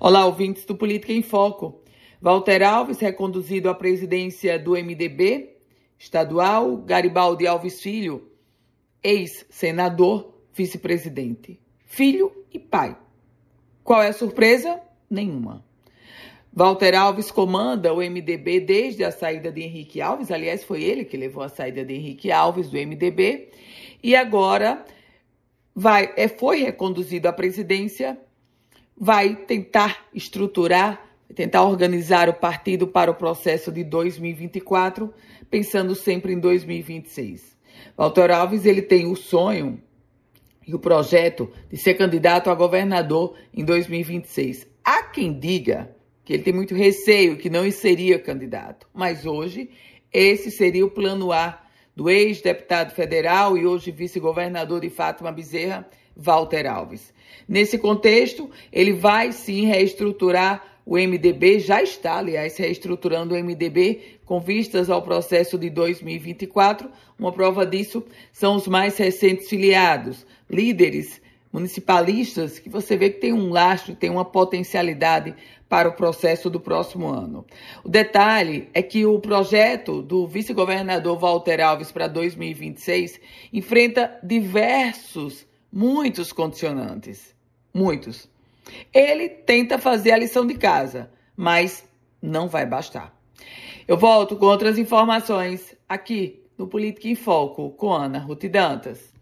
Olá, ouvintes do Política em Foco. Walter Alves, reconduzido à presidência do MDB estadual, Garibaldi Alves Filho, ex-senador, vice-presidente, filho e pai. Qual é a surpresa? Nenhuma. Walter Alves comanda o MDB desde a saída de Henrique Alves, aliás, foi ele que levou a saída de Henrique Alves do MDB, e agora vai, é, foi reconduzido à presidência, vai tentar estruturar, tentar organizar o partido para o processo de 2024, pensando sempre em 2026. Walter Alves ele tem o sonho e o projeto de ser candidato a governador em 2026. Há quem diga que ele tem muito receio que não seria candidato, mas hoje esse seria o plano A do ex-deputado federal e hoje vice-governador de Fátima Bezerra, Walter Alves. Nesse contexto, ele vai sim reestruturar o MDB, já está, aliás, reestruturando o MDB com vistas ao processo de 2024. Uma prova disso são os mais recentes filiados, líderes municipalistas que você vê que tem um lastro, tem uma potencialidade para o processo do próximo ano. O detalhe é que o projeto do vice-governador Walter Alves para 2026 enfrenta diversos, muitos condicionantes. Muitos. Ele tenta fazer a lição de casa, mas não vai bastar. Eu volto com outras informações aqui no Política em Foco com Ana Ruth Dantas.